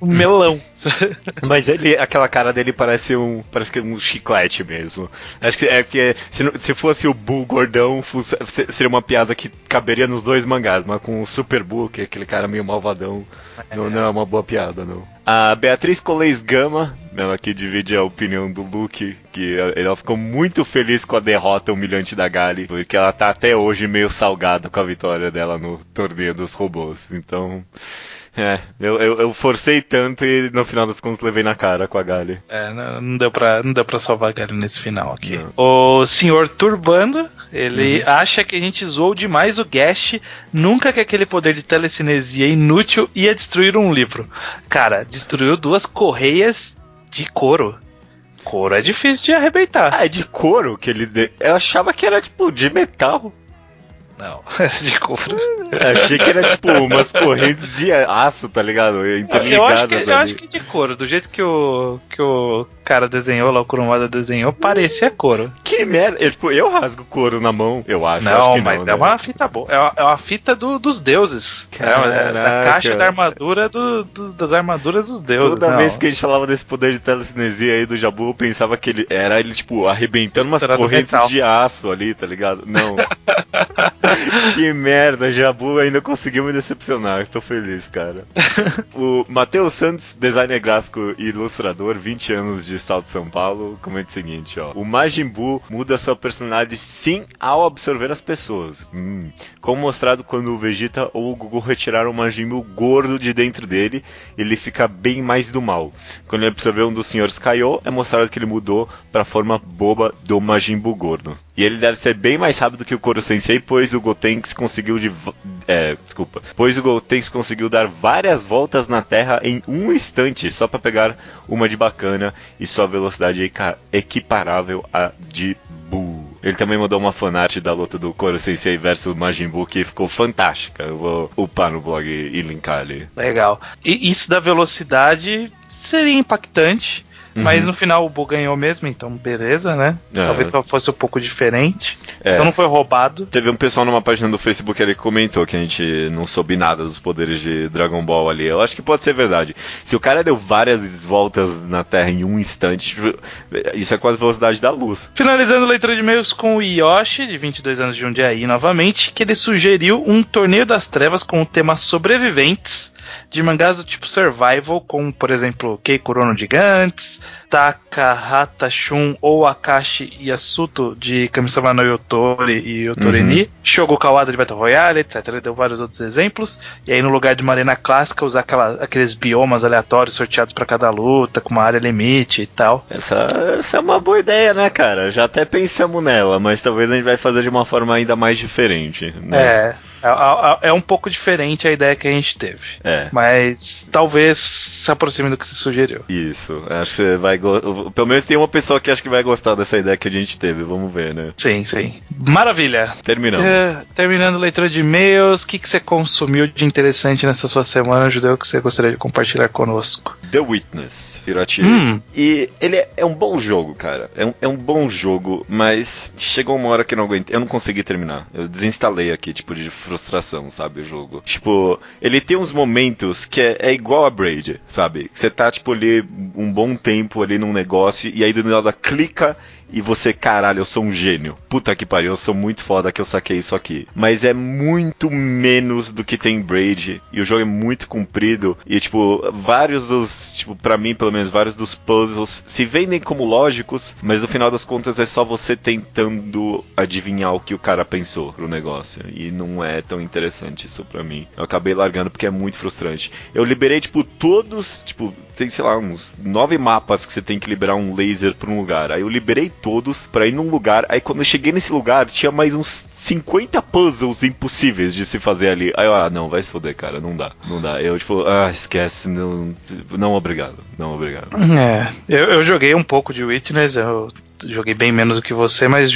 A: um melão. [laughs]
B: Mas ele, aquela cara dele parece um, parece que é um chiclete mesmo. Acho que é porque se, se fosse o Buu gordão, fosse- se- seria uma piada que caberia nos dois mangás, mas com o Super Buu, que é aquele cara meio malvadão, não, não é uma boa piada, não. A Beatriz Colês Gama, ela que divide a opinião do Luke, que ela ficou muito feliz com a derrota humilhante da Gali, porque ela tá até hoje meio salgada com a vitória dela no torneio dos robôs. Então, é, eu, eu, eu forcei tanto e no final das contas levei na cara com a Gali.
A: É, não, não deu pra, não deu pra salvar a galera nesse final aqui.
B: Não.
A: O senhor Turbando, ele acha que a gente zoou demais o Gash, nunca que aquele poder de telecinesia inútil ia destruir um livro. Cara, destruiu duas correias de couro. Couro é difícil de arrebentar.
B: Ah, é de couro que ele. De... Eu achava que era tipo de metal.
A: Não, [laughs] de couro.
B: Achei que era tipo umas correntes de aço, tá ligado?
A: Eu acho, que,
B: Interligadas
A: eu acho que de couro. Do jeito que o, que o cara desenhou lá, o Kurumada desenhou, parecia couro.
B: Que merda. Eu, tipo, eu rasgo couro na mão, eu acho.
A: Não,
B: acho que
A: mas é
B: né?
A: uma fita boa. É uma, é uma fita do- dos deuses. É, é da
B: Caraca.
A: caixa da armadura do- do- das armaduras dos deuses.
B: Toda
A: não.
B: vez que a gente falava desse poder de telecinesia aí do Jabu, eu pensava que ele era ele, tipo, arrebentando umas correntes de aço ali, tá ligado? Não. [laughs] que merda, Jabu ainda conseguiu me decepcionar. Tô feliz, cara. [laughs] o Matheus Santos, designer gráfico e ilustrador, 20 anos de Salto São Paulo, comenta o seguinte, ó. O Majin Buu muda sua personalidade sim ao absorver as pessoas. Hum. Como mostrado quando o Vegeta ou o Gugu retiraram o Majin Buu gordo de dentro dele, ele fica bem mais do mal. Quando ele absorveu um dos senhores Kaiô, é mostrado que ele mudou para a forma boba do Majin Buu gordo. E ele deve ser bem mais rápido que o Koro Sensei, pois o Gotenks conseguiu de é, desculpa, pois o Gotenks conseguiu dar várias voltas na Terra em um instante só para pegar uma de bacana e sua velocidade é equiparável à de Buu. Ele também mandou uma fanart da luta do Koro Sensei versus Majin Buu que ficou fantástica. Eu vou upar no blog e linkar ali.
A: Legal. E isso da velocidade seria impactante.
B: Uhum.
A: Mas no final o Buu ganhou mesmo, então beleza, né?
B: É.
A: Talvez só fosse um pouco diferente.
B: É.
A: Então não foi roubado.
B: Teve um pessoal numa página do Facebook ali que comentou que a gente não soube nada dos poderes de Dragon Ball ali. Eu acho que pode ser verdade. Se o cara deu várias voltas na Terra em um instante, tipo, isso é quase a velocidade da luz.
A: Finalizando a leitura de e-mails com o Yoshi, de 22 anos de Jundiaí, novamente, que ele sugeriu um torneio das trevas com o tema sobreviventes de mangás do tipo survival, como por exemplo Keikuro no Gigantes, Takahata Shun ou Akashi Yasuto de Kamisama no Yotori e Yotoreni, Shogo Kawada de Battle Royale, etc. Ele deu vários outros exemplos. E aí no lugar de uma arena clássica, usar aquela- aqueles biomas aleatórios sorteados para cada luta, com uma área limite e tal.
B: Essa, essa é uma boa ideia, né, cara? Já até pensamos nela, mas talvez a gente vai fazer de uma forma ainda mais diferente. Né?
A: É, é, é- um pouco diferente a ideia que a gente teve.
B: É.
A: Mas talvez se aproxime do que você sugeriu.
B: Isso, acho que você vai go- Pelo menos tem uma pessoa que acho que vai gostar dessa ideia que a gente teve, vamos ver, né?
A: Sim, sim. Maravilha.
B: Terminamos.
A: É, terminando a leitura de e-mails, o que, que você consumiu de interessante nessa sua semana, Judeu, que você gostaria de compartilhar conosco?
B: The Witness, Hiroshi.
A: Hum.
B: E ele é, é um bom jogo, cara. É um, é um bom jogo, mas chegou uma hora que eu não aguentei. Eu não consegui terminar. Eu desinstalei aqui, tipo, de frustração, sabe, o jogo. Tipo, ele tem uns momentos que é, é igual a Braid, sabe? Você tá, tipo, ali um bom tempo ali num negócio e aí do nada clica e você, caralho, eu sou um gênio. Puta que pariu, eu sou muito foda que eu saquei isso aqui. Mas é muito menos do que tem Braid. E o jogo é muito comprido. E, tipo, vários dos. Tipo, pra mim, pelo menos, vários dos puzzles se vendem como lógicos. Mas no final das contas é só você tentando adivinhar o que o cara pensou pro negócio. E não é tão interessante isso pra mim. Eu acabei largando porque é muito frustrante. Eu liberei, tipo, todos. Tipo, tem, sei lá, uns nove mapas que você tem que liberar um laser pra um lugar. Aí eu liberei todos pra ir num lugar. Aí quando eu cheguei nesse lugar, tinha mais uns 50 puzzles impossíveis de se fazer ali. Aí eu, ah, não, vai se foder, cara, não dá, não dá. Eu, tipo, ah, esquece, não, não obrigado, não obrigado.
A: É, eu, eu joguei um pouco de Witness, eu joguei bem menos do que você, mas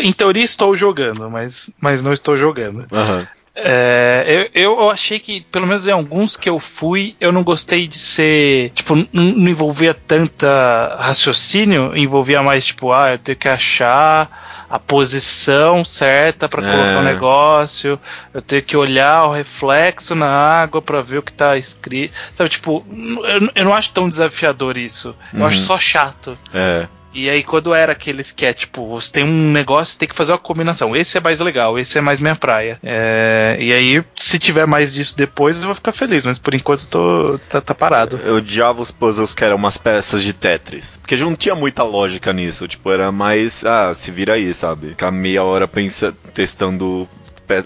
A: em teoria estou jogando, mas, mas não estou jogando.
B: Aham.
A: É, eu, eu achei que, pelo menos em alguns que eu fui, eu não gostei de ser. Tipo, não envolvia tanta raciocínio, envolvia mais, tipo, ah, eu tenho que achar a posição certa pra
B: É.
A: colocar o negócio, eu tenho que olhar o reflexo na água pra ver o que tá escrito. Sabe, tipo, eu, eu não acho tão desafiador isso. Eu
B: Uhum.
A: acho só chato.
B: É.
A: E aí, quando era aqueles que é tipo, você tem um negócio, tem que fazer uma combinação. Esse é mais legal, esse é mais minha praia. É, e aí, se tiver mais disso depois, eu vou ficar feliz, mas por enquanto tô, tá, tá parado.
B: Eu odiava os puzzles que eram umas peças de Tetris. Porque não tinha muita lógica nisso. Tipo, era mais, ah, se vira aí, sabe? Ficar meia hora pensa, testando.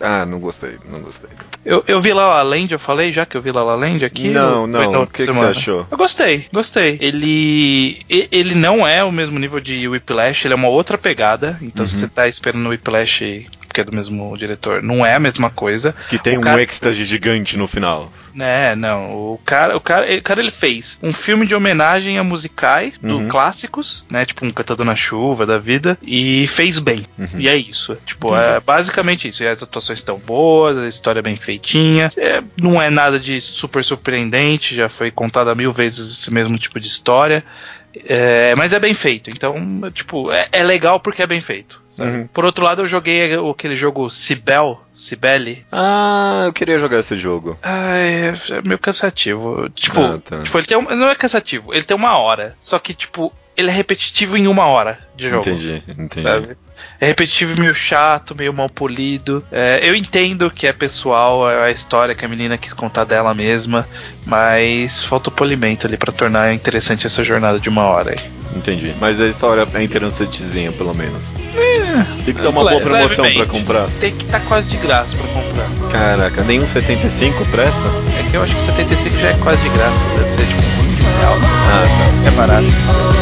B: Ah, não gostei, não gostei.
A: Eu, eu vi lá La Land, eu falei já que eu vi lá La Land aqui?
B: Não, não, o que que você achou?
A: Eu gostei, gostei. Ele ele não é o mesmo nível de Whiplash, ele é uma outra pegada. Então, se
B: Uhum.
A: você tá esperando o Whiplash porque é do mesmo diretor, não é a mesma coisa.
B: Que tem
A: O
B: um
A: cara-
B: êxtase gigante no final.
A: É, não. O cara, o cara, o cara ele fez um filme de homenagem a musicais do
B: Uhum.
A: clássicos, né? Tipo um Cantador na Chuva da vida e fez bem.
B: Uhum.
A: E é isso. Tipo, é basicamente isso. E as atuações estão boas, a história é bem feitinha. É, não é nada de super surpreendente, já foi contada mil vezes esse mesmo tipo de história. É, mas é bem feito, então, tipo, é, é legal porque é bem feito.
B: Uhum.
A: Por outro lado, eu joguei aquele jogo Cibel, Cibele,
B: Ah, eu queria jogar esse jogo.
A: ah, é, meio cansativo. Tipo,
B: Ah, tá.
A: tipo, ele tem um, não é cansativo, ele tem uma hora. Só que, tipo, ele é repetitivo em uma hora de jogo.
B: Entendi, entendi.
A: sabe? É repetitivo, meio chato, meio mal polido. É, eu entendo que é pessoal, é a história que a menina quis contar dela mesma, mas falta o polimento ali pra tornar interessante essa jornada de uma hora. aí.
B: Entendi. Mas a história é interessantezinha, pelo menos. Tem que ter uma boa
A: Le-
B: promoção pra comprar.
A: Tem que estar quase de graça pra comprar.
B: Caraca, nenhum 75 presta?
A: É que eu acho que 75 já é quase de graça, deve ser tipo um real.
B: Ah, tá.
A: É barato.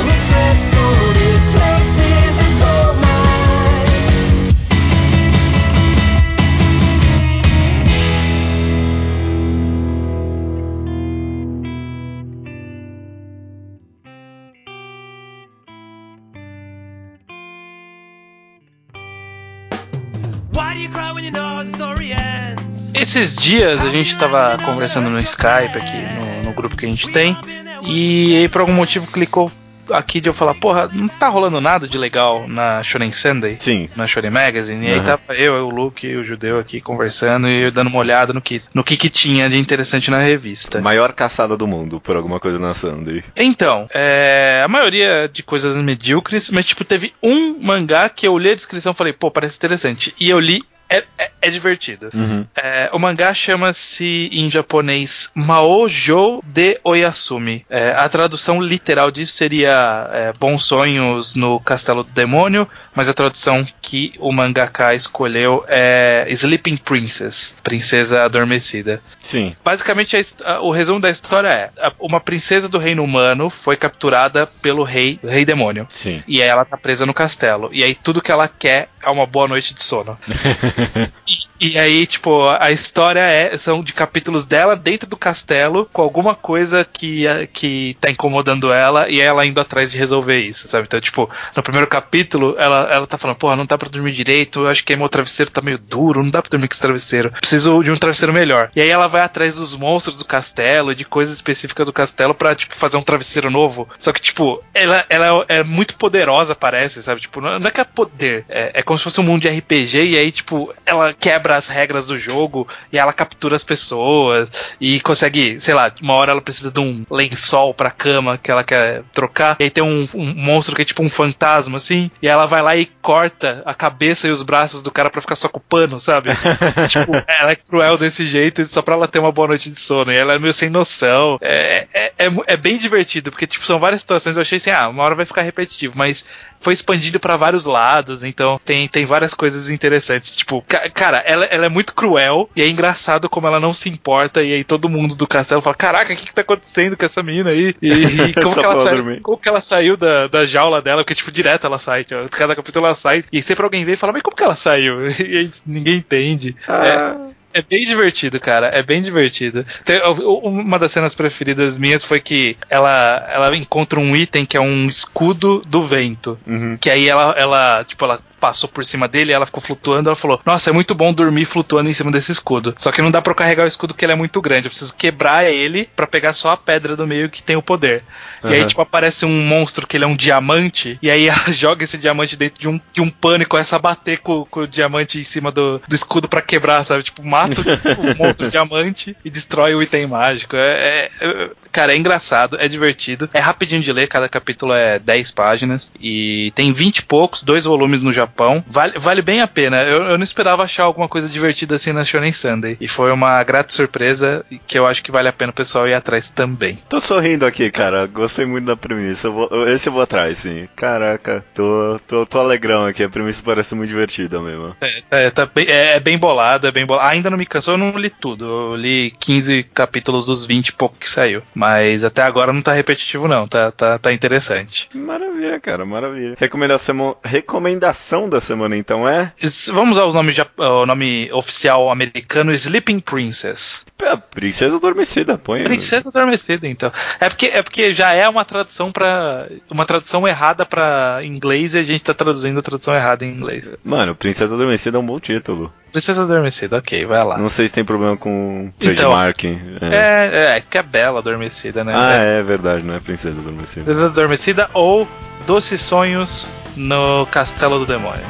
A: Esses dias a gente tava conversando no Skype aqui, no, no grupo que a gente tem, e aí por algum motivo clicou aqui de eu falar, porra, não tá rolando nada de legal na Shonen Sunday?
B: Sim.
A: Na Shonen Magazine, e aí
B: Aham.
A: tava eu, o Luke e o Judeu aqui conversando e eu dando uma olhada no que, no que, que tinha de interessante na revista.
B: Maior caçada do mundo por alguma coisa na Sunday.
A: Então, é, a maioria de coisas medíocres, mas tipo, teve um mangá que eu li a descrição e falei, pô, parece interessante. E eu li, é, é, é divertido.
B: Uhum.
A: É, o mangá chama-se em japonês Maojo de Oyasumi. É, a tradução literal disso seria é, Bons Sonhos no Castelo do Demônio, mas a tradução que o mangaka escolheu é Sleeping Princess, Princesa Adormecida.
B: Sim.
A: Basicamente, a o resumo da história é: a- uma princesa do reino humano foi capturada pelo rei, rei demônio.
B: Sim.
A: E aí ela tá presa no castelo. E aí tudo que ela quer é uma boa noite de sono. [laughs] e [laughs] E, aí, tipo, a história é, são de capítulos dela dentro do castelo, com alguma coisa que, que tá incomodando ela, e ela indo atrás de resolver isso, sabe? Então, tipo, no primeiro capítulo, ela, ela tá falando, porra, não dá pra dormir direito, eu acho que meu travesseiro tá meio duro, não dá pra dormir com esse travesseiro. Preciso de um travesseiro melhor. E aí ela vai atrás dos monstros do castelo, de coisas específicas do castelo, pra, tipo, fazer um travesseiro novo. Só que, tipo, ela, ela é muito poderosa, parece, sabe? Tipo, não é que é poder, é, é como se fosse um mundo de RPG, e aí, tipo, ela quebra as regras do jogo, e ela captura as pessoas, e consegue, sei lá, uma hora ela precisa de um lençol pra cama que ela quer trocar, e aí tem um, um monstro que é tipo um fantasma, assim, e ela vai lá e corta a cabeça e os braços do cara pra ficar só com o pano, sabe? [laughs] tipo, ela é cruel desse jeito só pra ela ter uma boa noite de sono. E ela é meio sem noção. É, é, é, é bem divertido, porque, tipo, são várias situações. Eu achei assim, ah, uma hora vai ficar repetitivo, mas foi expandido pra vários lados, então tem, tem várias coisas interessantes. Tipo, ca- cara, ela, ela é muito cruel e é engraçado como ela não se importa. E aí todo mundo do castelo fala: Caraca, o que, que tá acontecendo com essa mina aí? E, e [laughs] como, que ela
B: pra
A: sai-
B: dormir.
A: como que ela saiu da, da jaula dela? Porque, tipo, direto ela sai. Tipo, cada capítulo ela sai. E sempre alguém vem e fala: Mas como que ela saiu? [laughs] E aí ninguém entende. É, é bem divertido, cara. É bem divertido. Tem- uma das cenas preferidas minhas foi que ela, ela encontra um item que é um escudo do vento.
B: Uhum.
A: Que aí ela, ela, tipo, ela passou por cima dele, ela ficou flutuando, ela falou: "Nossa, é muito bom dormir flutuando em cima desse escudo. Só que não dá pra eu carregar o escudo porque ele é muito grande, eu preciso quebrar ele pra pegar só a pedra do meio que tem o poder". E aí tipo aparece um monstro que ele é um diamante e aí ela [laughs] joga esse diamante dentro de um, de um pano e começa a bater com, com o diamante em cima do, do escudo pra quebrar, sabe? Tipo, mata o monstro [laughs] diamante e destrói o item mágico. É, é- é- cara, é engraçado, é divertido, é rapidinho de ler, cada capítulo é 10 páginas e tem 20 e poucos, dois volumes no Japão. Vale, vale bem a pena. Eu, eu não esperava achar alguma coisa divertida assim na Shonen Sunday. E foi uma grata surpresa que eu acho que vale a pena o pessoal ir atrás também.
B: Tô sorrindo aqui, cara. Gostei muito da premissa. Eu vou- esse eu vou atrás, sim. Caraca, tô, tô, tô alegrão aqui. A premissa parece muito divertida mesmo.
A: É, é, tá bem, é, é bem bolado, é bem bolado. Ainda não me cansou, eu não li tudo. Eu li 15 capítulos dos 20 e pouco que saiu. Mas até agora não tá repetitivo, não. Tá, tá, tá interessante.
B: Maravilha, cara, maravilha. Recomendação, recomendação da semana, então, é?
A: Vamos usar jap- o nome oficial americano Sleeping Princess.
B: Princesa Adormecida, põe.
A: Princesa Adormecida, então. É porque, é porque já é uma tradução para uma tradução errada pra inglês e a gente tá traduzindo a tradução errada em inglês.
B: Mano, Princesa Adormecida é um bom título.
A: Princesa Adormecida, ok, vai lá.
B: Não sei se tem problema com
A: Então,
B: trademark. é.
A: É, é, que é bela adormecida, né?
B: Ah,
A: É
B: é verdade, não é Princesa Adormecida.
A: Princesa Adormecida ou Doces Sonhos no Castelo do Demônio.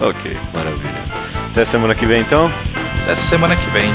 B: Ok, maravilha. Até semana que vem, então.
A: Essa semana que vem.